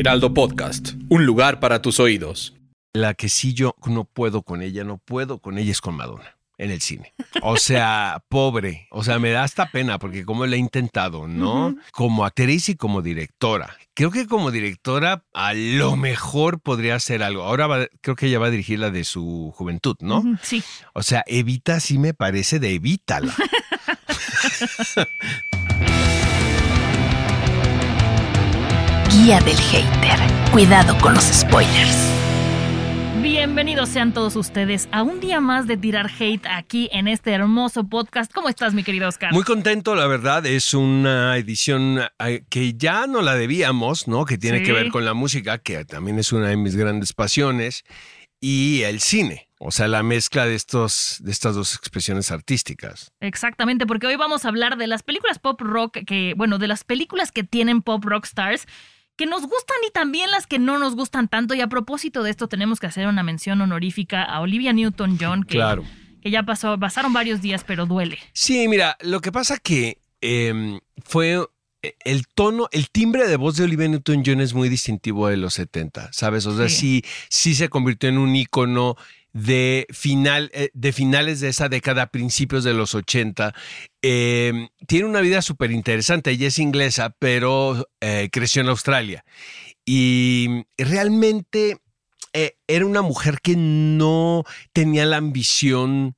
Heraldo Podcast, un lugar para tus oídos. La que sí yo no puedo con ella, no puedo con ella es con Madonna en el cine. O sea, pobre. O sea, me da hasta pena porque como le he intentado, ¿no? Como actriz y como directora. Creo que como directora a lo mejor podría hacer algo. Ahora va- creo que ella va a dirigir la de su juventud, ¿no? Sí. O sea, Evita sí me parece de Evítala. Guía del hater. Cuidado con los spoilers. Bienvenidos sean todos ustedes a un día más de tirar hate aquí en este hermoso podcast. ¿Cómo estás, mi querido Oscar? Muy contento, la verdad. Es una edición eh, que ya no la debíamos, ¿no? Que tiene Sí. que ver con la música, que también es una de mis grandes pasiones, y el cine. O sea, la mezcla de, estos, de estas dos expresiones artísticas. Exactamente, porque hoy vamos a hablar de las películas pop rock que, bueno, de las películas que tienen pop rock stars que nos gustan y también las que no nos gustan tanto. Y a propósito de esto, tenemos que hacer una mención honorífica a Olivia Newton-John, que, Claro. que ya pasó, pasaron varios días, pero duele. Sí, mira, lo que pasa que eh, fue eh, el tono, el timbre de voz de Olivia Newton-John es muy distintivo de los 70, ¿sabes? O sea, sí, Sí. sí, se convirtió en un ícono de, final, eh, de finales de esa década, principios de los 80. Eh, tiene una vida súper interesante. Ella es inglesa, pero eh, creció en Australia. Y realmente eh, era una mujer que no tenía la ambición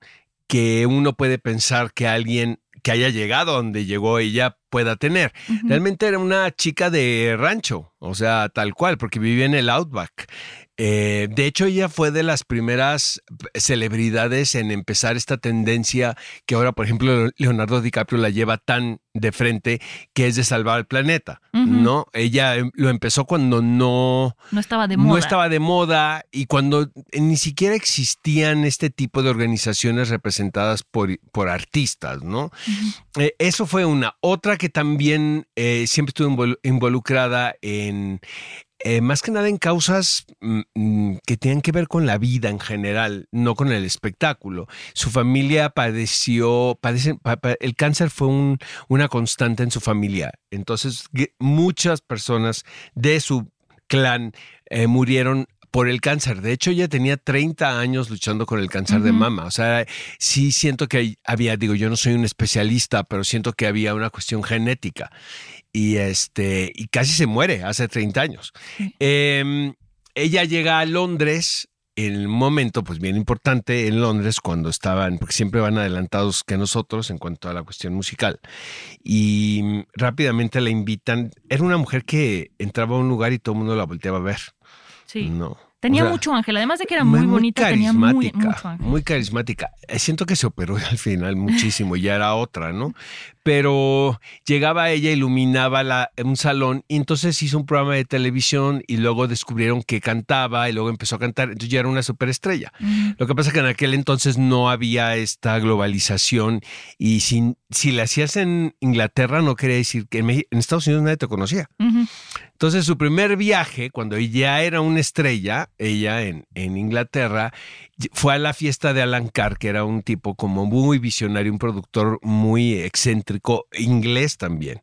que uno puede pensar que alguien que haya llegado a donde llegó ella pueda tener. Realmente era una chica de rancho, o sea, tal cual, porque vivía en el Outback. Eh, de hecho, ella fue de las primeras celebridades en empezar esta tendencia que ahora, por ejemplo, Leonardo DiCaprio la lleva tan de frente, que es de salvar al planeta. ¿no? Ella em, lo empezó cuando no, No estaba de moda. no estaba de moda y cuando ni siquiera existían este tipo de organizaciones representadas por, por artistas, ¿no? Eh, eso fue una. Otra que también eh, siempre estuvo invol- involucrada en, eh, más que nada en causas mm, mm, que tenían que ver con la vida en general, no con el espectáculo. Su familia padeció, padecen- pa- pa- el cáncer fue un- una constante en su familia. Entonces, muchas personas de su clan eh, murieron por el cáncer. De hecho, ella tenía 30 años luchando con el cáncer de mama. O sea, sí siento que había, digo, yo no soy un especialista, pero siento que había una cuestión genética. Y este, y casi se muere hace 30 años. Eh, ella llega a Londres en un momento, pues bien importante en Londres, cuando estaban, porque siempre van adelantados que nosotros en cuanto a la cuestión musical. Y mm, rápidamente la invitan. Era una mujer que entraba a un lugar y todo el mundo la volteaba a ver. Sí. No. Tenía O sea, mucho ángel, además de que era muy, bonita, tenía muy, carismática, mucho ángel. muy carismática. Eh, Siento que se operó al final muchísimo, ya era otra, ¿no? Pero llegaba ella, iluminaba la, un salón y entonces hizo un programa de televisión y luego descubrieron que cantaba y luego empezó a cantar, entonces ya era una superestrella. Lo que pasa es que en aquel entonces no había esta globalización y si, si la hacías en Inglaterra no quería decir que en, Meji- en Estados Unidos nadie te conocía. Entonces, su primer viaje, cuando ya era una estrella, ella en, en Inglaterra, fue a la fiesta de Alan Carr, que era un tipo como muy visionario, un productor muy excéntrico, inglés también.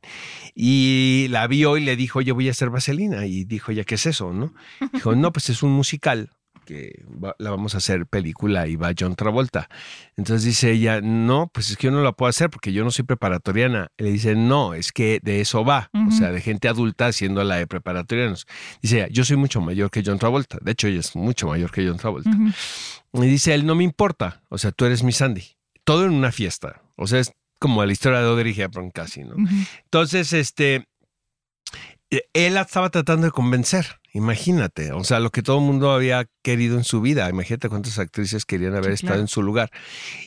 Y la vio y le dijo, yo voy a hacer vaselina. Y dijo, ¿ya qué es eso? ¿no? Dijo, no, pues es un musical que va- la vamos a hacer película y va John Travolta. Entonces dice ella, no, pues es que yo no la puedo hacer porque yo no soy preparatoriana. Y le dice, no, es que de eso va, o sea, de gente adulta haciendo la de preparatorianos. Dice yo soy mucho mayor que John Travolta. De hecho, ella es mucho mayor que John Travolta. Ujú. Y dice él, no me importa, o sea, tú eres mi Sandy. Todo en una fiesta. O sea, es como la historia de Audrey Hepburn casi, ¿no? Entonces, este, eh, él la estaba tratando de convencer, imagínate, o sea, lo que todo el mundo había querido en su vida, imagínate cuántas actrices querían haber Sí, estado claro. en su lugar.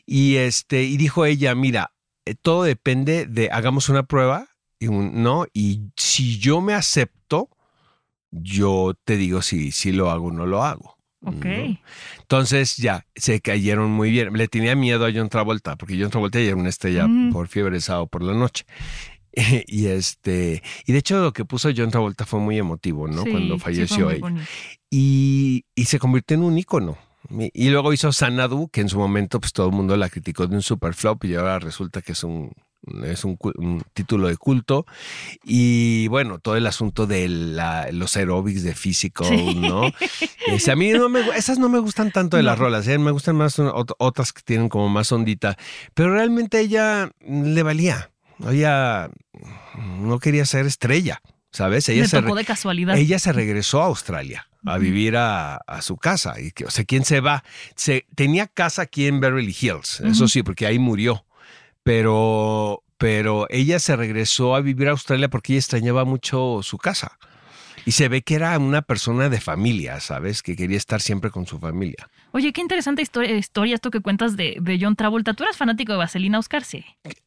Y este, y dijo ella, mira, eh, todo depende de, hagamos una prueba y un no. Y si yo me acepto, yo te digo si, si lo hago o no lo hago. Ok. ¿no? Entonces ya se cayeron muy bien. Le tenía miedo a John Travolta, porque John Travolta ya era una estrella Mm. por fiebre sábado por la noche. Y este, y de hecho lo que puso John Travolta fue muy emotivo, ¿no? Sí, Cuando sí, falleció ella. bonito. Y, y se convirtió en un ícono. Y luego hizo Sanadu, que en su momento pues todo el mundo la criticó de un super flop y ahora resulta que es un, es un, título de culto. Y bueno, todo el asunto de la- los aeróbics de físico, Sí. ¿no? A mí no me, esas no me gustan tanto de las No. rolas, ¿eh? me gustan más otras que tienen como más ondita. Pero realmente ella le valía. Ella no quería ser estrella, ¿sabes? Ella se, tocó de casualidad. ella se regresó a Australia a vivir a, a su casa. Y que, o sea, ¿quién se va? Se, tenía casa aquí en Beverly Hills, eso sí, porque ahí murió. Pero, pero ella se regresó a vivir a Australia porque ella extrañaba mucho su casa. Y se ve que era una persona de familia, ¿sabes? Que quería estar siempre con su familia. Oye, qué interesante historia, historia esto que cuentas de, de John Travolta. ¿Tú eras fanático de Vaselina Oscar? Sí.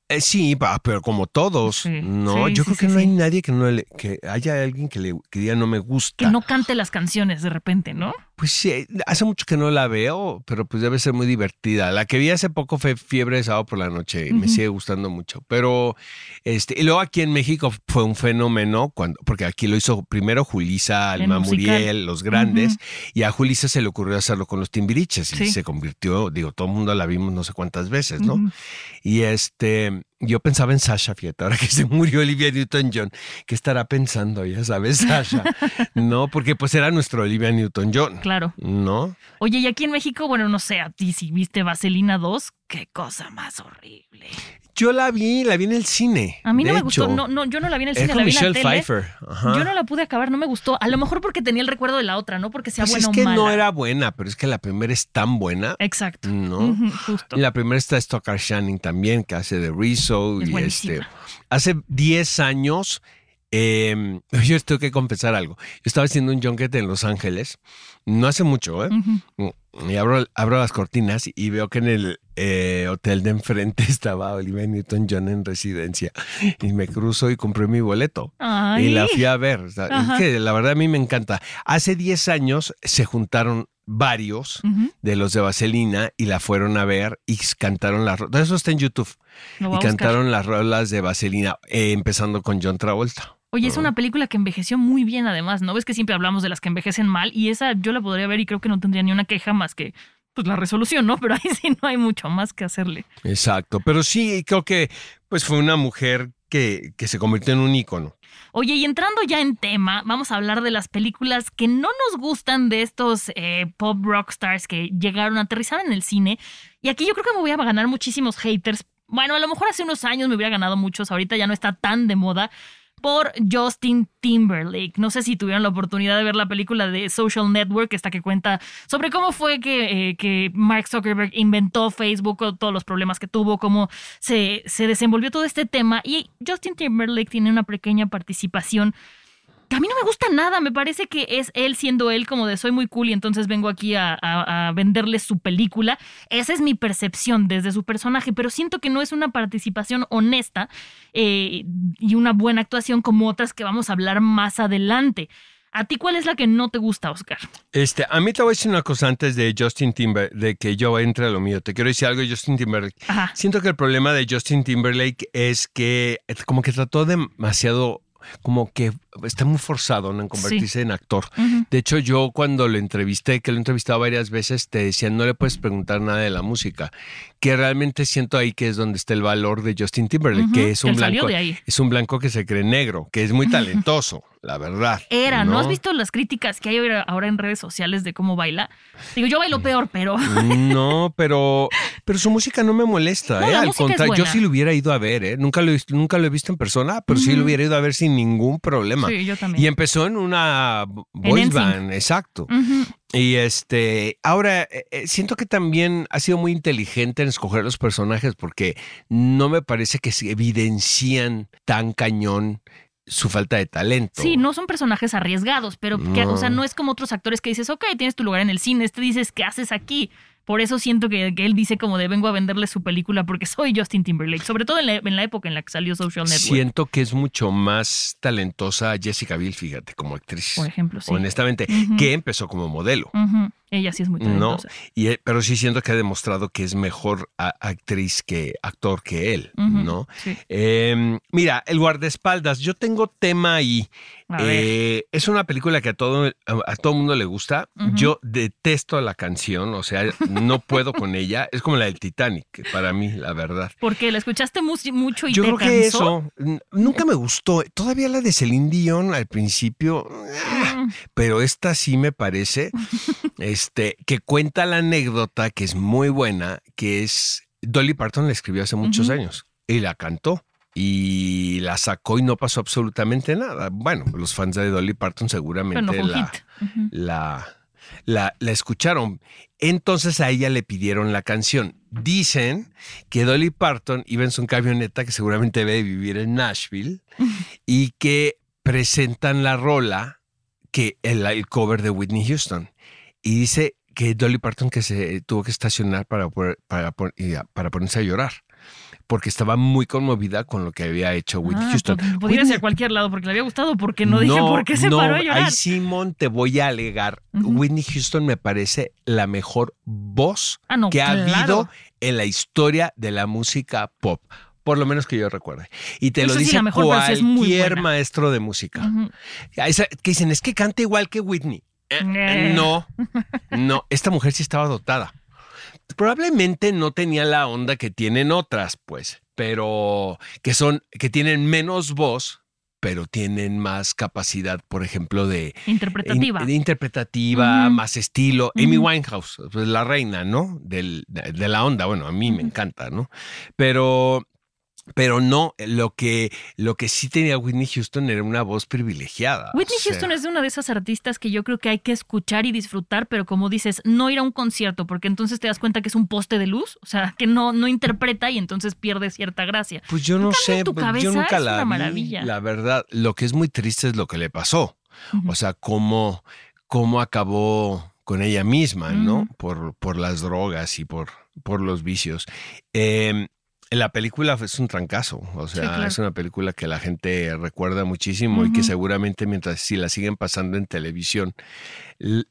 Eh, sí, pero como todos, Sí, ¿no? sí, Yo sí, creo que no hay nadie que no le, que haya alguien que le que diga no me gusta. Que no cante las canciones de repente, ¿no? Pues sí, hace mucho que no la veo, pero pues debe ser muy divertida. La que vi hace poco fue Fiebre de sábado por la noche y me sigue gustando mucho. Pero, este, y luego aquí en México fue un fenómeno, cuando, porque aquí lo hizo primero Julisa, Alma. Muriel, los grandes, y a Julisa se le ocurrió hacerlo con los timbiriches y Sí. se convirtió, digo, todo el mundo la vimos no sé cuántas veces, ¿no? Y este, yo pensaba en Sasha, fíjate, ahora que se murió Olivia Newton-John, ¿qué estará pensando, ya sabes, Sasha? no, porque pues era nuestro Olivia Newton-John, Claro. ¿no? Oye, y aquí en México, bueno, no sé, a ti si viste Vaselina 2, qué cosa más horrible. Yo la vi, la vi en el cine. A mí no de me gustó, no, no, yo no la vi en el Es cine, con la vi en la Michelle tele. Pfeiffer. Ajá. Yo no la pude acabar, no me gustó. A lo mejor porque tenía el recuerdo de la otra, no porque sea Pues buena es que o mala. no era buena, pero es que la primera es tan buena. Exacto. No. Justo. Y la primera está Stockard Channing también, que hace de Rizzo. Es y buenísima. este, hace 10 años, eh, yo tengo que confesar algo. Yo estaba haciendo un junket en Los Ángeles, no hace mucho, ¿eh? Ujú. Y abro, abro las cortinas y veo que en el eh, hotel de enfrente estaba Olivia Newton-John en residencia. Y me cruzo y compré mi boleto. Ay. Y la fui a ver. O sea, Ajá. es que la verdad a mí me encanta. Hace 10 años se juntaron varios de los de Vaselina y la fueron a ver y cantaron las rolas. Eso está en YouTube. Y cantaron las rolas de Vaselina, eh, empezando con John Travolta. Oye, es una película que envejeció muy bien además, ¿no? Ves que siempre hablamos de las que envejecen mal y esa yo la podría ver y creo que no tendría ni una queja más que pues la resolución, ¿no? Pero ahí sí no hay mucho más que hacerle. Exacto. Pero sí, creo que pues fue una mujer que, que se convirtió en un ícono. Oye, y entrando ya en tema, vamos a hablar de las películas que no nos gustan de estos eh, pop rock stars que llegaron a aterrizar en el cine. Y aquí yo creo que me voy a ganar muchísimos haters. Bueno, a lo mejor hace unos años me hubiera ganado muchos, ahorita ya no está tan de moda. Por Justin Timberlake. No sé si tuvieron la oportunidad de ver la película de Social Network, esta que cuenta sobre cómo fue que, eh, que Mark Zuckerberg inventó Facebook, todos los problemas que tuvo, cómo se, se desenvolvió todo este tema. Y Justin Timberlake tiene una pequeña participación a mí no me gusta nada. Me parece que es él siendo él como de soy muy cool y entonces vengo aquí a, a, a venderles su película. Esa es mi percepción desde su personaje, pero siento que no es una participación honesta eh, y una buena actuación como otras que vamos a hablar más adelante. ¿A ti cuál es la que no te gusta, Oscar? Este, a mí te voy a decir una cosa antes de Justin Timberlake, de que yo entre a lo mío. Te quiero decir algo de Justin Timberlake. Ajá. Siento que el problema de Justin Timberlake es que como que trató demasiado, como que está muy forzado ¿no? en convertirse en actor. De hecho, yo cuando lo entrevisté, que lo he entrevistado varias veces, te decían, no le puedes preguntar nada de la música. Que realmente siento ahí que es donde está el valor de Justin Timberlake, que es un él blanco. Es un blanco que se cree negro, que es muy talentoso, la verdad. Era, ¿no? has visto las críticas que hay ahora- en redes sociales de cómo baila? Digo, yo bailo peor, pero No, pero, pero su música no me molesta, No, ¿eh? Al contrario, yo sí lo hubiera ido a ver, ¿eh? Nunca lo, he visto- nunca lo he visto en persona, pero sí lo hubiera ido a ver sin ningún problema. Sí, yo también. Y empezó en una NSYNC. band, exacto. Y este, ahora eh, eh, siento que también ha sido muy inteligente en escoger los personajes porque no me parece que se evidencian tan cañón su falta de talento. Sí, no son personajes arriesgados, pero que, No. o sea, no es como otros actores que dices, ok, tienes tu lugar en el cine, este dices, ¿qué haces aquí? Por eso siento que, que él dice como de vengo a venderle su película porque soy Justin Timberlake, sobre todo en la, en la época en la que salió Social Network. Siento que es mucho más talentosa Jessica Biel, fíjate, como actriz. Por ejemplo, sí. Honestamente, que empezó como modelo. Ujú. Ella sí es muy No, talentosa. y, eh, pero sí siento que ha demostrado que es mejor actriz que actor que él. ¿no? Sí. Eh, mira, El guardaespaldas, yo tengo tema ahí. Eh, es una película que a todo, a, todo mundo le gusta. Yo detesto la canción, o sea, no puedo con ella. Es como la del Titanic, para mí, la verdad. Porque la escuchaste mu- mucho y Yo te creo que cansó. eso n- nunca me gustó. Todavía la de Celine Dion al principio, ah, pero esta sí me parece este, que cuenta la anécdota que es muy buena, que es Dolly Parton la escribió hace muchos años y la cantó y la sacó y no pasó absolutamente nada. Bueno, los fans de Dolly Parton seguramente no la, la, la, la escucharon. Entonces a ella le pidieron la canción. Dicen que Dolly Parton iba en su camioneta, que seguramente debe de vivir en Nashville, y que presentan la rola, que el, el cover de Whitney Houston. Y dice que Dolly Parton que se tuvo que estacionar para, poder- para, para ponerse a llorar. Porque estaba muy conmovida con lo que había hecho Whitney Ah, Houston. pues, Podría Whitney- ser a cualquier lado porque le había gustado, porque no dije por qué se no, paró a llorar. Ahí Simón te voy a alegar. Whitney Houston me parece la mejor voz Ah, no, que ha habido en la historia de la música pop. Por lo menos que yo recuerde. Y te Eso lo sí, dice la mejor, sí es muy cualquier maestro de música. Esa- que dicen, es que canta igual que Whitney. Eh, eh. No, no, esta mujer sí estaba dotada. Probablemente no tenía la onda que tienen otras, pues, pero que son, que tienen menos voz, pero tienen más capacidad, por ejemplo, de, Interpretativa. in- de interpretativa, más estilo. Amy. Winehouse, pues la reina, ¿no? Del- de, de la onda. Bueno, a mí me encanta, ¿no? Pero, pero no, lo que, lo que sí tenía Whitney Houston era una voz privilegiada. Whitney o sea, Houston es una de esas artistas que yo creo que hay que escuchar y disfrutar, pero como dices, no ir a un concierto, porque entonces te das cuenta que es un poste de luz, o sea, que no, no interpreta y entonces pierde cierta gracia. Pues yo no sé, tu pues, cabeza yo nunca es la una vi, maravilla. La verdad, lo que es muy triste es lo que le pasó. O sea, cómo, cómo acabó con ella misma, ¿no? Por, por las drogas y por, por los vicios. Eh, la película es un trancazo, o sea, claro. es una película que la gente recuerda muchísimo y que seguramente mientras si la siguen pasando en televisión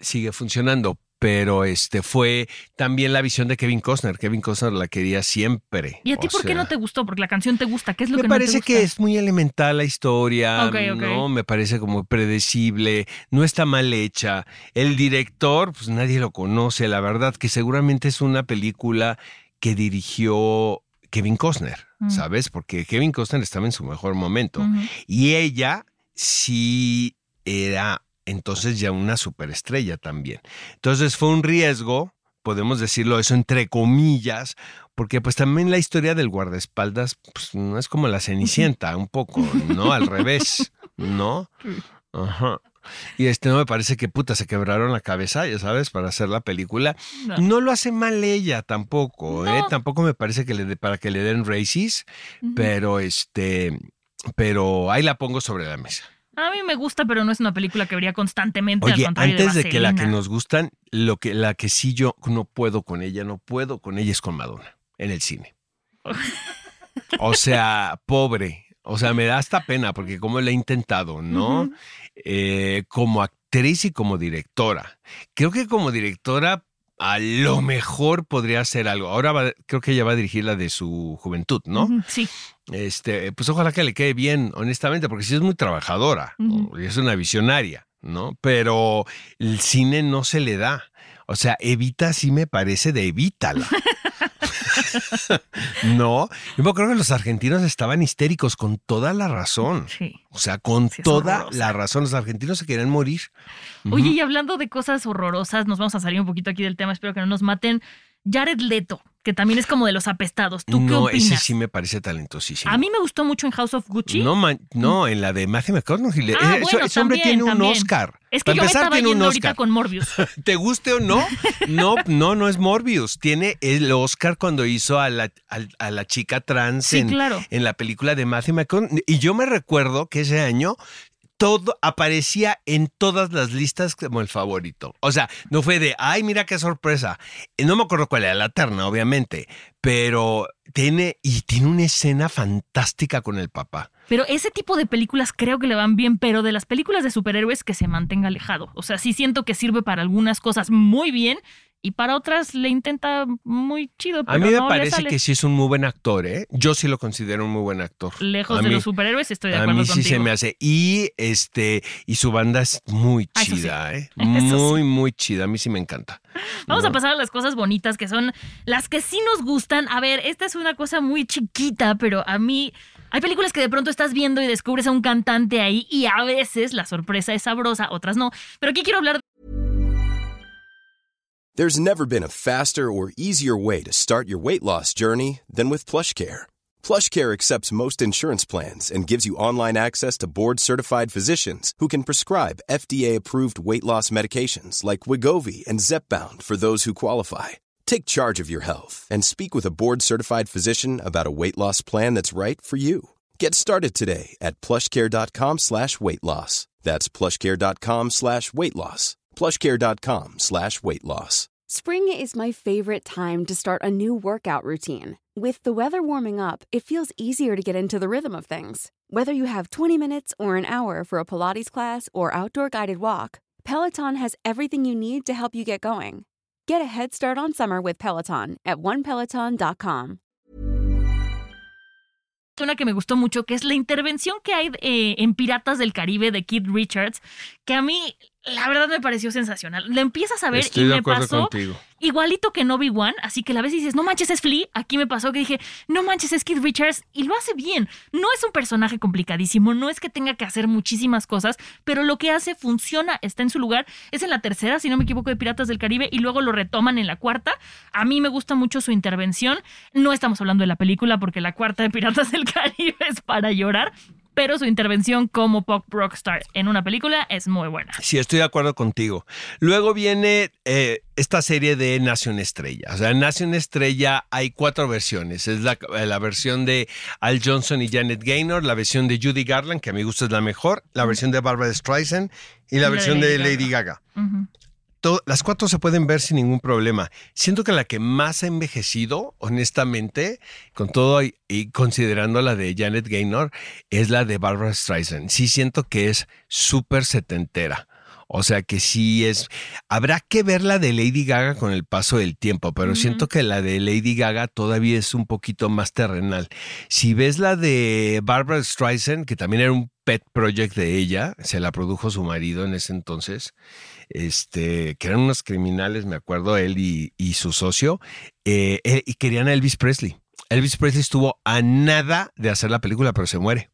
sigue funcionando. Pero este fue también la visión de Kevin Costner. Kevin Costner la quería siempre. ¿Y a ti o por qué no te gustó? Porque la canción te gusta. ¿Qué es lo me que no te parece gusta? que es muy elemental la historia. ¿no? Me parece como predecible, no está mal hecha. El director, pues nadie lo conoce, la verdad que seguramente es una película que dirigió Kevin Costner, Mm. ¿sabes? Porque Kevin Costner estaba en su mejor momento y ella sí era entonces ya una superestrella también. Entonces fue un riesgo, podemos decirlo eso entre comillas, porque pues también la historia del guardaespaldas pues, no es como la cenicienta, un poco, ¿no? Al revés, ¿no? Ajá. Y este no me parece que puta se quebraron la cabeza, ya sabes, para hacer la película. No. No lo hace mal ella tampoco, ¿eh? Tampoco me parece que le dé para que le den races, pero este, pero ahí la pongo sobre la mesa. A mí me gusta, pero no es una película que vería constantemente. al Oye, contrario antes de que la que nos gustan, lo que la que sí yo no puedo con ella, no puedo con ella es con Madonna en el cine. O sea, pobre. O sea, me da hasta pena porque como la he intentado, ¿no? Eh, como actriz y como directora. Creo que como directora a lo mejor podría hacer algo. Ahora va- creo que ella va a dirigir la de su juventud, ¿no? Sí. Este, pues ojalá que le quede bien, honestamente, porque sí es muy trabajadora y es una visionaria, ¿no? Pero el cine no se le da. O sea, Evita sí me parece de evítala. no, yo acuerdo que los argentinos estaban histéricos con toda la razón. Sí. O sea, con Sí, toda la razón. Los argentinos se querían morir. Oye, y hablando de cosas horrorosas, nos vamos a salir un poquito aquí del tema, espero que no nos maten. Jared Leto, que también es como de los apestados. ¿Tú qué no, opinas? ese sí me parece talentosísimo. A mí me gustó mucho en House of Gucci. No, man- no, en la de Matthew McConaughey. Ah, Ese- bueno, ese hombre también, tiene un. Oscar. Es que Para yo me empezar, estaba tiene un yendo ahorita con Morbius. ¿Te guste o no? No, no, no es Morbius. Tiene el Oscar cuando hizo a la, a la chica trans Sí, en, claro. en la película de Matthew McConaughey. Y yo me recuerdo que ese año todo aparecía en todas las listas como el favorito. O sea, no fue de, ay, mira qué sorpresa. No me acuerdo cuál era la terna, obviamente, pero tiene y tiene una escena fantástica con el papá. Pero ese tipo de películas creo que le van bien, pero de las películas de superhéroes que se mantenga alejado. O sea, sí siento que sirve para algunas cosas muy bien y para otras le intenta muy chido. A mí me no parece que sí es un muy buen actor, ¿eh? Yo sí lo considero un muy buen actor. Lejos A de mí- los superhéroes estoy de A acuerdo mí sí contigo. se me hace. Y este, y su banda es muy sí. chida, ¿eh? Eso Muy, muy chida. A mí sí me encanta. Vamos ¿no? a pasar a las cosas bonitas que son las que sí nos gustan. A ver, esta una cosa muy chiquita, pero a mí hay películas que de pronto estás viendo y descubres a un cantante ahí y a veces la sorpresa es sabrosa, otras no. Pero aquí quiero hablar There's never been a faster or easier way to start your weight loss journey than with PlushCare. PlushCare accepts most insurance plans and gives you online access to board-certified physicians who can prescribe FDA-approved weight loss medications like Wigovi and Zepbound for those who qualify. Take charge of your health and speak with a board-certified physician about a weight loss plan that's right for you. Get started today at plushcare.com slash weight loss. That's plushcare.com slash weight loss. plushcare.com slash weight loss. Spring is my favorite time to start a new workout routine. With the weather warming up, it feels easier to get into the rhythm of things. Whether you have 20 minutes or an hour for a Pilates class or outdoor guided walk, Peloton has everything you need to help you get going. Get a head start on summer with Peloton at onepeloton.com. una que me gustó mucho, que es la intervención que hay eh, en Piratas del Caribe de Keith Richards, que a mí la verdad me pareció sensacional. La empiezas a ver Estoy y me pasó contigo. igualito que No One, así que la vez dices, no manches, es Flea. Aquí me pasó que dije, no manches, es Keith Richards y lo hace bien. No es un personaje complicadísimo, no es que tenga que hacer muchísimas cosas, pero lo que hace funciona, está en su lugar. Es en la tercera, si no me equivoco, de Piratas del Caribe y luego lo retoman en la cuarta. A mí me gusta mucho su intervención. No estamos hablando de la película porque la cuarta de Piratas del Caribe es para llorar. Pero su intervención como pop rockstar en una película es muy buena. Sí, estoy de acuerdo contigo. Luego viene eh, esta serie de Nación Estrella. O sea, en Nación Estrella hay cuatro versiones. Es la, la versión de Al Johnson y Janet Gaynor, la versión de Judy Garland, que a mi gusto es la mejor, la versión de Barbara Streisand y la versión de Lady Lady Gaga. To- las cuatro se pueden ver sin ningún problema. Siento que la que más ha envejecido, honestamente, con todo y, y considerando la de Janet Gaynor, es la de Barbara Streisand. Sí siento que es súper setentera. O sea que sí es. Habrá que ver la de Lady Gaga con el paso del tiempo, pero siento que la de Lady Gaga todavía es un poquito más terrenal. Si ves la de Barbara Streisand, que también era un pet project de ella, se la produjo su marido en ese entonces, este, que eran unos criminales, me acuerdo, él y, y su socio, eh, eh, y querían a Elvis Presley. Elvis Presley estuvo a nada de hacer la película, pero se muere.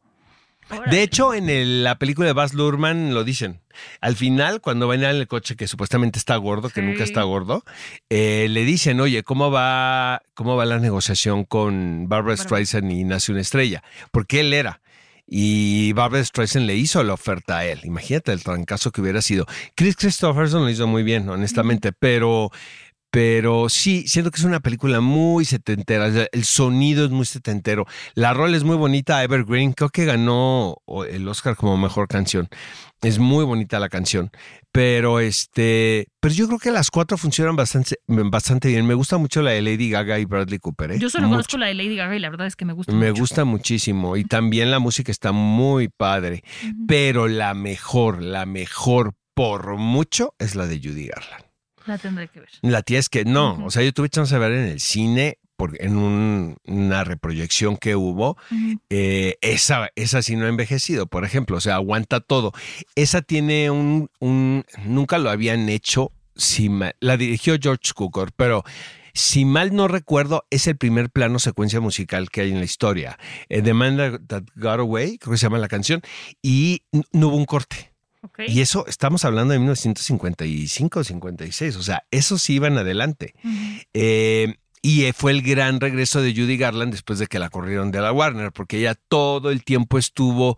De hecho, en el- la película de Baz Luhrmann lo dicen. Al final, cuando van en el coche que supuestamente está gordo, que nunca está gordo, eh, le dicen, oye, ¿cómo va, ¿cómo va la negociación con Barbara Streisand y Nace una estrella? Porque él era. Y Barbara Streisand le hizo la oferta a él. Imagínate el trancazo que hubiera sido. Chris Christopherson lo hizo muy bien, honestamente, pero, pero sí, siento que es una película muy setentera. El sonido es muy setentero. La rol es muy bonita. Evergreen, creo que ganó el Oscar como mejor canción. Es muy bonita la canción. Pero este, pero yo creo que las cuatro funcionan bastante, bastante bien. Me gusta mucho la de Lady Gaga y Bradley Cooper. ¿eh? Yo solo Mucho. conozco la de Lady Gaga y la verdad es que me gusta Me mucho. gusta muchísimo y también la música está muy padre, pero la mejor, la mejor por mucho es la de Judy Garland. La tendré que ver. La tía es que no, o sea, yo tuve chance de ver en el cine por- en un- una reproyección que hubo, eh, esa, esa sí no ha envejecido, por ejemplo, o sea, aguanta todo. Esa tiene un, un nunca lo habían hecho, si ma- la dirigió George Cukor, pero si mal no recuerdo, es el primer plano secuencia musical que hay en la historia. Eh, The Man That Got Away, creo que se llama la canción, y no hubo un corte. Y eso, estamos hablando de 1955, 56, o sea, eso sí iban adelante. Eh, y eh, fue el gran regreso de Judy Garland después de que la corrieron de la Warner, porque ella todo el tiempo estuvo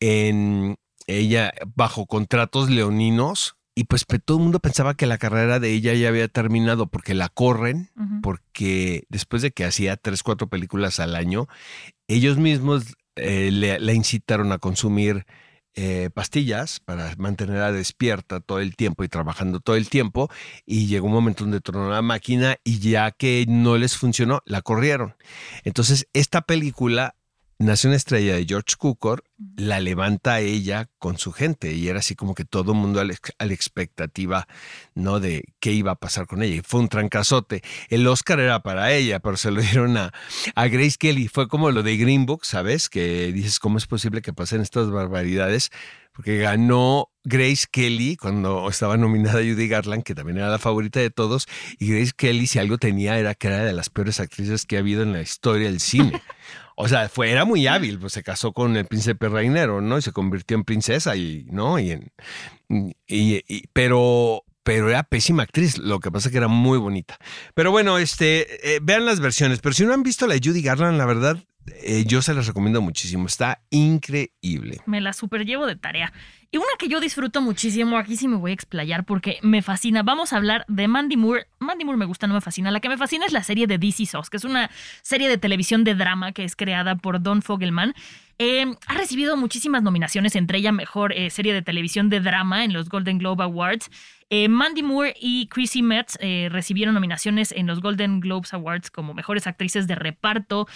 en ella bajo contratos leoninos y pues todo el mundo pensaba que la carrera de ella ya había terminado porque la corren, porque después de que hacía tres, cuatro películas al año, ellos mismos eh, le, la incitaron a consumir eh, pastillas para mantenerla despierta todo el tiempo y trabajando todo el tiempo. Y llegó un momento donde tronó la máquina y ya que no les funcionó, la corrieron. Entonces, esta película nació una estrella de George Cukor, la levanta ella con su gente y era así como que todo el mundo a la, expectativa, ¿no? De qué iba a pasar con ella. Y fue un trancazote. El Oscar era para ella, pero se lo dieron a, a Grace Kelly. Fue como lo de Green Book, ¿sabes? Que dices, ¿cómo es posible que pasen estas barbaridades? Porque ganó Grace Kelly cuando estaba nominada Judy Garland, que también era la favorita de todos. Y Grace Kelly, si algo tenía, era que era de las peores actrices que ha habido en la historia del cine. O sea, fue, era muy hábil, pues se casó con el príncipe reinero, ¿no? Y se convirtió en princesa y, ¿no? Y, en, y, pero, pero era pésima actriz. Lo que pasa es que era muy bonita. Pero bueno, este, eh, vean las versiones. Pero si no han visto la Judy Garland, la verdad, eh, yo se las recomiendo muchísimo. Está increíble. Me la super llevo de tarea. Y una que yo disfruto muchísimo, aquí sí me voy a explayar porque me fascina. Vamos a hablar de Mandy Moore. Mandy Moore me gusta, no me fascina. La que me fascina es la serie de DC Sauce, que es una serie de televisión de drama que es creada por Don Fogelman. Eh, ha recibido muchísimas nominaciones, entre ellas mejor eh, serie de televisión de drama en los Golden Globe Awards. Eh, Mandy Moore y Chrissy Metz recibieron nominaciones en los Golden Globes Awards como mejores actrices de reparto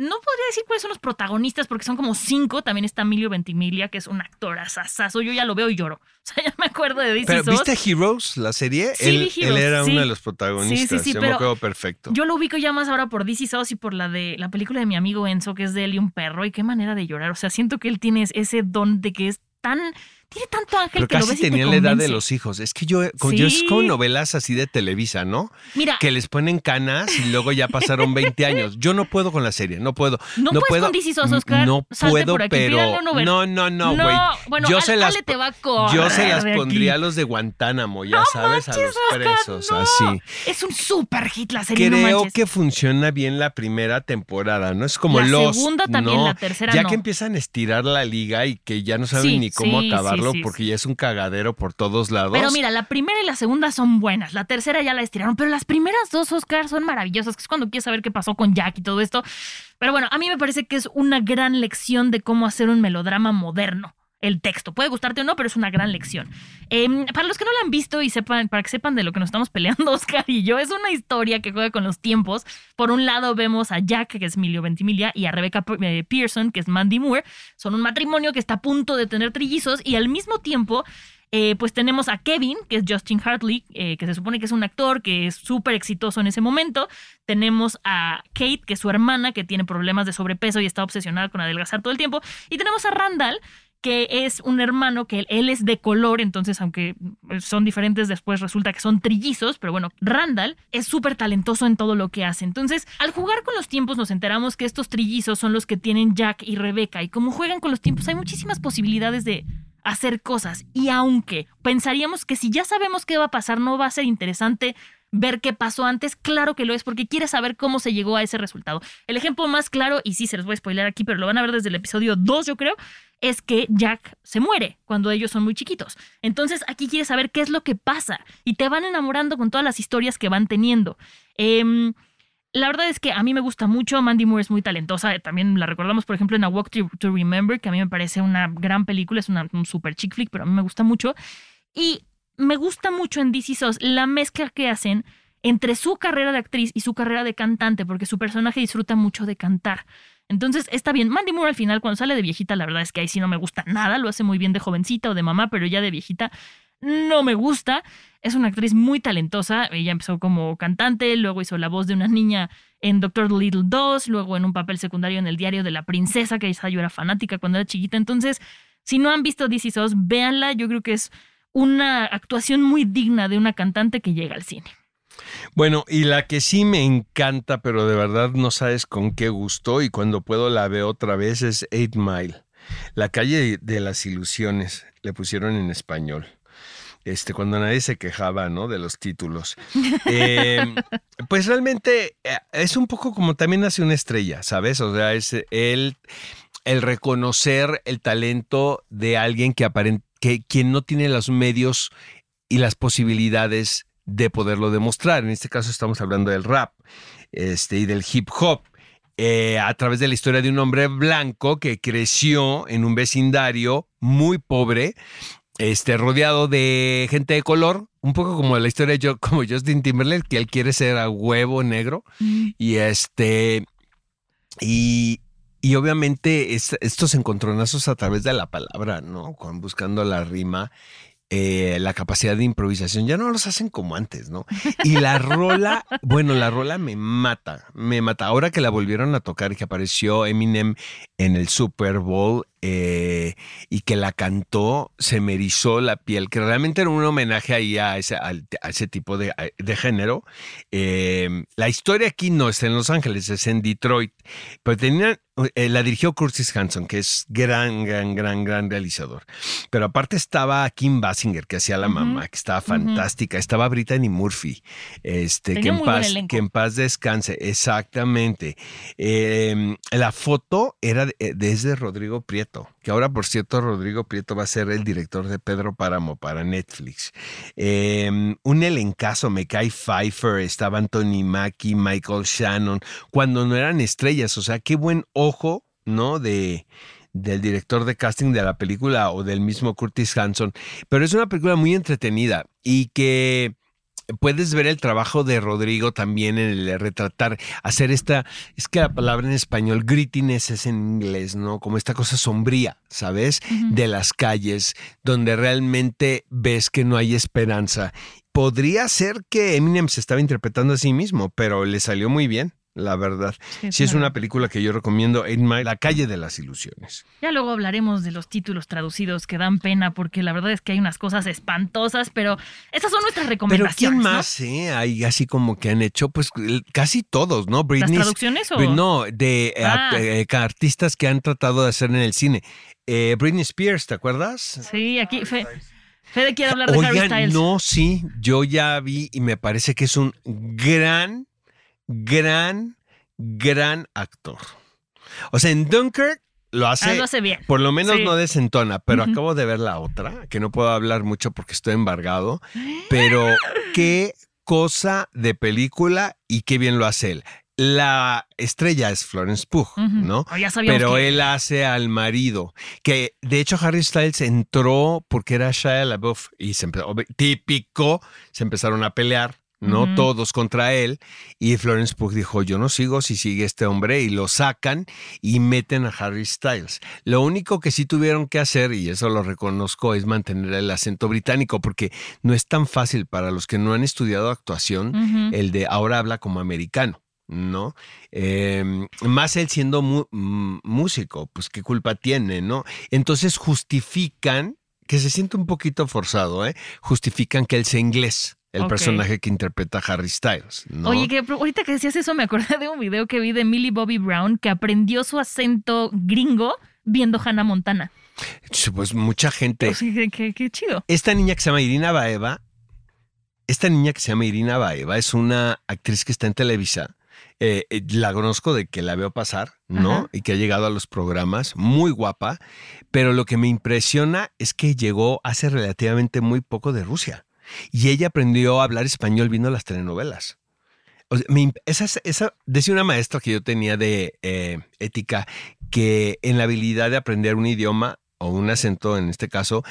no podría decir cuáles son los protagonistas porque son como cinco. También está Emilio Ventimiglia, que es un actor asazo. Yo ya lo veo y lloro. O sea, ya me acuerdo de DC ¿Pero viste Heroes, la serie? Sí, él, Heroes, él era sí. uno de los protagonistas. Sí, sí, sí, Yo pero me acuerdo perfecto. Yo lo ubico ya más ahora por DC Sauce y por la de la película de mi amigo Enzo, que es de él y un perro. Y qué manera de llorar. O sea, siento que él tiene ese don de que es tan tiene tanto ángel Pero que lo casi ves y te tenía la edad de los hijos. Es que yo, con- yo es Sí. como novelas así de Televisa, ¿no? Mira, Que les ponen canas y luego ya pasaron 20 años. Yo no puedo con la serie, no puedo. No puedes puedo, con DC Sos, Oscar. No puedo, por aquí, pero. No, no, no, No, güey. bueno, yo se las, Ale te va a yo se las pondría a los de Guantánamo, ya No sabes, a los presos, no. así. Es un super hit la serie, no Creo que funciona bien la primera temporada, ¿no? Es como La los. segunda también, la tercera Ya no. que empiezan a estirar la liga y que ya no saben Sí, ni cómo sí, sí, acabarlo sí, porque ya es un cagadero por todos lados. Pero mira, la primera y la segunda son buenas. La tercera ya la estiraron. Pero las primeras dos, Oscar, son maravillosas. Que es cuando quieres saber qué pasó con Jack y todo esto. Pero bueno, a mí me parece que es una gran lección de cómo hacer un melodrama moderno. El texto. Puede gustarte o no, pero es una gran lección. Em, para los que no la han visto y sepan, para que sepan de lo que nos estamos peleando, Oscar y yo, es una historia que juega con los tiempos. Por un lado vemos a Jack, que es Emilio Ventimiglia, y a Rebecca eh, Pearson, que es Mandy Moore. Son un matrimonio que está a punto de tener trillizos y al mismo tiempo eh, pues tenemos a Kevin, que es Justin Hartley, eh, que se supone que es un actor que es súper exitoso en ese momento. Tenemos a Kate, que es su hermana, que tiene problemas de sobrepeso y está obsesionada con adelgazar todo el tiempo. Y tenemos a Randall, que es un hermano que él, es de color, entonces aunque son diferentes, después resulta que son trillizos, pero bueno, Randall es súper talentoso en todo lo que hace. Entonces, al jugar con los tiempos nos enteramos que estos trillizos son los que tienen Jack y Rebecca, y como juegan con los tiempos hay muchísimas posibilidades de hacer cosas. Y aunque pensaríamos que si ya sabemos qué va a pasar, no va a ser interesante ver qué pasó antes, claro que lo es, porque quieres saber cómo se llegó a ese resultado. El ejemplo más claro, y sí se los voy a spoiler aquí, pero lo van a ver desde el episodio 2, yo creo, es que Jack se muere cuando ellos son muy chiquitos. Entonces aquí quieres saber qué es lo que pasa y te van enamorando con todas las historias que van teniendo. Em, la verdad es que a mí me gusta mucho. Mandy Moore es muy talentosa. También la recordamos, por ejemplo, en A Walk to, to Remember, que a mí me parece una gran película. Es una, un super chick flick, pero a mí me gusta mucho. Y me gusta mucho en DC SOS la mezcla que hacen entre su carrera de actriz y su carrera de cantante, porque su personaje disfruta mucho de cantar. Entonces está bien. Mandy Moore al final, cuando sale de viejita, la verdad es que ahí sí no me gusta nada. Lo hace muy bien de jovencita o de mamá, pero ya de viejita no me gusta. Es una actriz muy talentosa. Ella empezó como cantante, luego hizo la voz de una niña en Doctor Little 2, luego en un papel secundario en el diario de la princesa, que esa yo era fanática cuando era chiquita. Entonces, si no han visto DC SOS, véanla. Yo creo que es una actuación muy digna de una cantante que llega al cine. Bueno, y la que sí me encanta, pero de verdad no sabes con qué gusto, y cuando puedo la veo otra vez, es Eight Mile. La calle de las ilusiones, le pusieron en español. Este, cuando nadie se quejaba, ¿no? De los títulos. Eh, pues realmente eh, es un poco como también hace una estrella, ¿sabes? O sea, es el, el reconocer el talento de alguien que aparent que quien no tiene los medios y las posibilidades de poderlo demostrar. En este caso estamos hablando del rap este, y del hip hop. eh, a través de la historia de un hombre blanco que creció en un vecindario muy pobre, este, rodeado de gente de color, un poco como la historia de yo, como Justin Timberlake, que él quiere ser a huevo negro. Y este. Y, y obviamente es- estos encontronazos a través de la palabra, ¿no? Con, buscando la rima, eh, la capacidad de improvisación, ya no los hacen como antes, ¿no? Y la rola, bueno, la rola me mata, me mata. Ahora que la volvieron a tocar y que apareció Eminem en el Super Bowl eh, y que la cantó, se me erizó la piel, que realmente era un homenaje ahí a ese, a ese tipo de, de género. Eh, la historia aquí no está en Los Ángeles, es en Detroit, pero tenían, eh, la dirigió Curtis Hanson, que es gran, gran, gran, gran realizador. Pero aparte estaba Kim Basinger, que hacía la mamá, que estaba fantástica. Estaba Brittany Murphy, este, que en, paz, que en paz descanse. Exactamente. Eh, la foto era de- eh, desde Rodrigo Prieto, que ahora, por cierto, Rodrigo Prieto va a ser el director de Pedro Páramo para Netflix. Eh, un elencazo, Mekai Pfeiffer, estaba Anthony Mackie, Michael Shannon, cuando no eran estrellas. O sea, qué buen ojo, ¿no? De del director de casting de la película o del mismo Curtis Hanson. Pero es una película muy entretenida y que puedes ver el trabajo de Rodrigo también en el retratar, hacer esta, es que la palabra en español, grittiness es en inglés, ¿no? Como esta cosa sombría, ¿sabes? De las calles, donde realmente ves que no hay esperanza. Podría ser que Eminem se estaba interpretando a sí mismo, pero le salió muy bien. La verdad. Sí, Sí, es claro. una película que yo recomiendo, La calle de las ilusiones. Ya luego hablaremos de los títulos traducidos que dan pena, porque la verdad es que hay unas cosas espantosas, pero esas son nuestras Pero recomendaciones. ¿quién ¿no? más, eh? Hay así como que han hecho, pues casi todos, ¿no? ¿Las Britney. traducciones o...? No, de eh, Ah. eh, artistas que han tratado de hacer en el cine. Eh, Britney Spears, ¿te acuerdas? Sí, aquí Fe- Fede quiere hablar de Harry Oigan, Styles. no, sí, yo ya vi y me parece que es un gran, gran, gran actor. O sea, en Dunkirk lo hace, Ah, lo hace bien. por lo menos Sí. no desentona, pero acabo de ver la otra, que no puedo hablar mucho porque estoy embargado, pero qué cosa de película y qué bien lo hace él. La estrella es Florence Pugh. ¿no? Oh, ya Pero que- él hace al marido, que de hecho Harry Styles entró porque era Shia LaBeouf y se empezó, típico, se empezaron a pelear, ¿no? Todos contra él y Florence Pugh dijo, yo no sigo si sigue este hombre y lo sacan y meten a Harry Styles. Lo único que sí tuvieron que hacer, y eso lo reconozco, es mantener el acento británico porque no es tan fácil para los que no han estudiado actuación el de ahora habla como americano. ¿No? Eh, más él siendo mu- mm, músico, pues qué culpa tiene, ¿no? Entonces justifican, que se siente un poquito forzado, ¿eh? Justifican que él sea inglés, el personaje que interpreta Harry Styles, ¿no? Oye, que ahorita que decías eso, me acordé de un video que vi de Millie Bobby Brown que aprendió su acento gringo viendo Hannah Montana. Pues mucha gente. Que- qué chido. Esta niña que se llama Irina Baeva, esta niña que se llama Irina Baeva es una actriz que está en Televisa. Eh, eh, la conozco de que la veo pasar, ¿no? Ajá. Y que ha llegado a los programas, muy guapa, pero lo que me impresiona es que llegó hace relativamente muy poco de Rusia y ella aprendió a hablar español viendo las telenovelas. O sea, me imp- esa, es- esa, decía una maestra que yo tenía de eh, ética que en la habilidad de aprender un idioma o un acento, en este caso,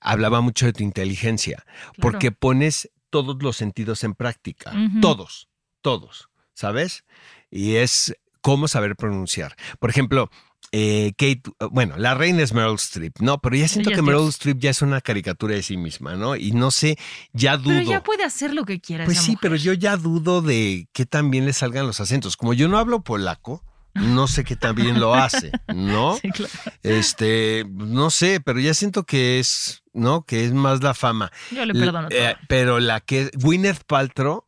hablaba mucho de tu inteligencia, porque pones todos los sentidos en práctica, todos, todos, ¿sabes? Y es cómo saber pronunciar. Por ejemplo, eh, Kate, bueno, la reina es Meryl Streep, ¿no? Pero ya siento que Meryl Dios. Streep ya es una caricatura de sí misma, ¿no? Y no sé, ya dudo. Pero ya puede hacer lo que quiera. Pues esa sí, mujer. pero yo ya dudo de que también le salgan los acentos. Como yo no hablo polaco, no sé qué también lo hace, ¿no? Sí, claro. Este, no sé, pero ya siento que es, ¿no? Que es más la fama. Yo le perdono Eh, todo. pero la que Gwyneth Paltrow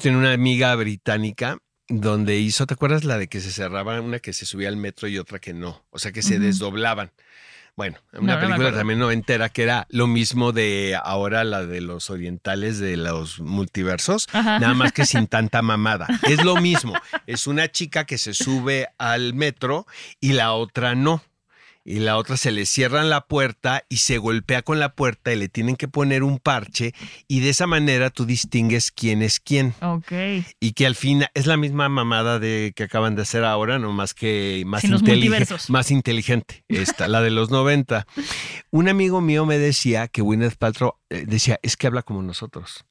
tiene una amiga británica donde hizo, ¿te acuerdas la de que se cerraba una que se subía al metro y otra que no? O sea, que se desdoblaban. Bueno, No, una no película también noventera que era lo mismo de ahora la de los orientales de los multiversos, Ajá. nada más que sin tanta mamada. Es lo mismo. Es una chica que se sube al metro y la otra no. Y la otra se le cierran la puerta y se golpea con la puerta y le tienen que poner un parche y de esa manera tú distingues quién es quién. Ok. Y que al fin es la misma mamada de que acaban de hacer ahora, no más que más, Sin los inteligente, más inteligente, esta, la de los 90. Un amigo mío me decía que Gwyneth Paltrow eh, decía, es que habla como nosotros.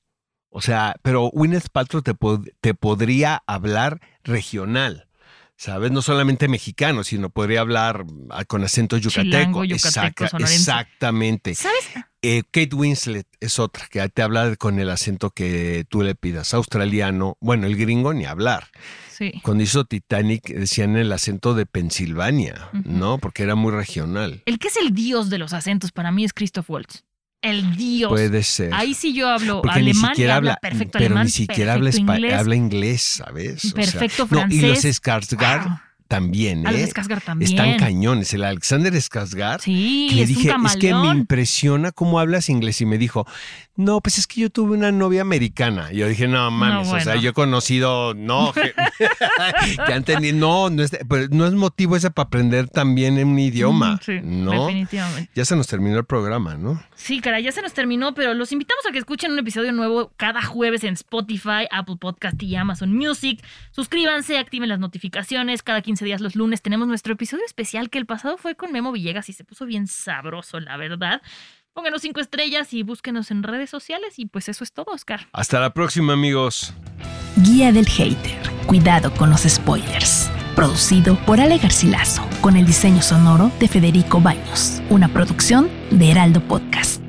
O sea, pero Gwyneth Paltrow te, pod- te podría hablar regional. ¿Sabes? No solamente mexicano, sino podría hablar ah, con acento yucateco. Chilango, yucateco, Exacta- exactamente. ¿Sabes? Eh, Kate Winslet es otra que te habla con el acento que tú le pidas. Australiano, bueno, el gringo ni hablar. Sí. Cuando hizo Titanic decían el acento de Pensilvania. ¿no? Porque era muy regional. El que es el dios de los acentos para mí es Christoph Waltz. El dios. Puede ser. Ahí sí yo hablo Porque ni alemán y habla perfecto pero alemán, ni siquiera habla, inglés. habla inglés, ¿sabes? O sea, Perfecto no, y los francés. Skarsgård Wow. También, ¿eh? Skarsgård también. Están cañones. El Alexander Skarsgård. Sí, que le es dije, un es que me impresiona cómo hablas inglés. Y me dijo, no, pues es que yo tuve una novia americana. Y yo dije, no mames, o sea, yo he conocido, no, que, que han tenido, no, no es, pues, no es motivo ese para aprender también un idioma. Mm, Sí, ¿no? definitivamente. Ya se nos terminó el programa, ¿no? Sí, caray, ya se nos terminó, pero los invitamos a que escuchen un episodio nuevo cada jueves en Spotify, Apple Podcast y Amazon Music. Suscríbanse, activen las notificaciones. Cada 15 días los lunes tenemos nuestro episodio especial que el pasado fue con Memo Villegas y se puso bien sabroso, la verdad. Pónganos cinco estrellas y búsquenos en redes sociales y pues eso es todo, Oscar. Hasta la próxima, amigos. Guía del Hater. Cuidado con los spoilers. Producido por Ale Garcilaso, con el diseño sonoro de Federico Baños. Una producción de Heraldo Podcast.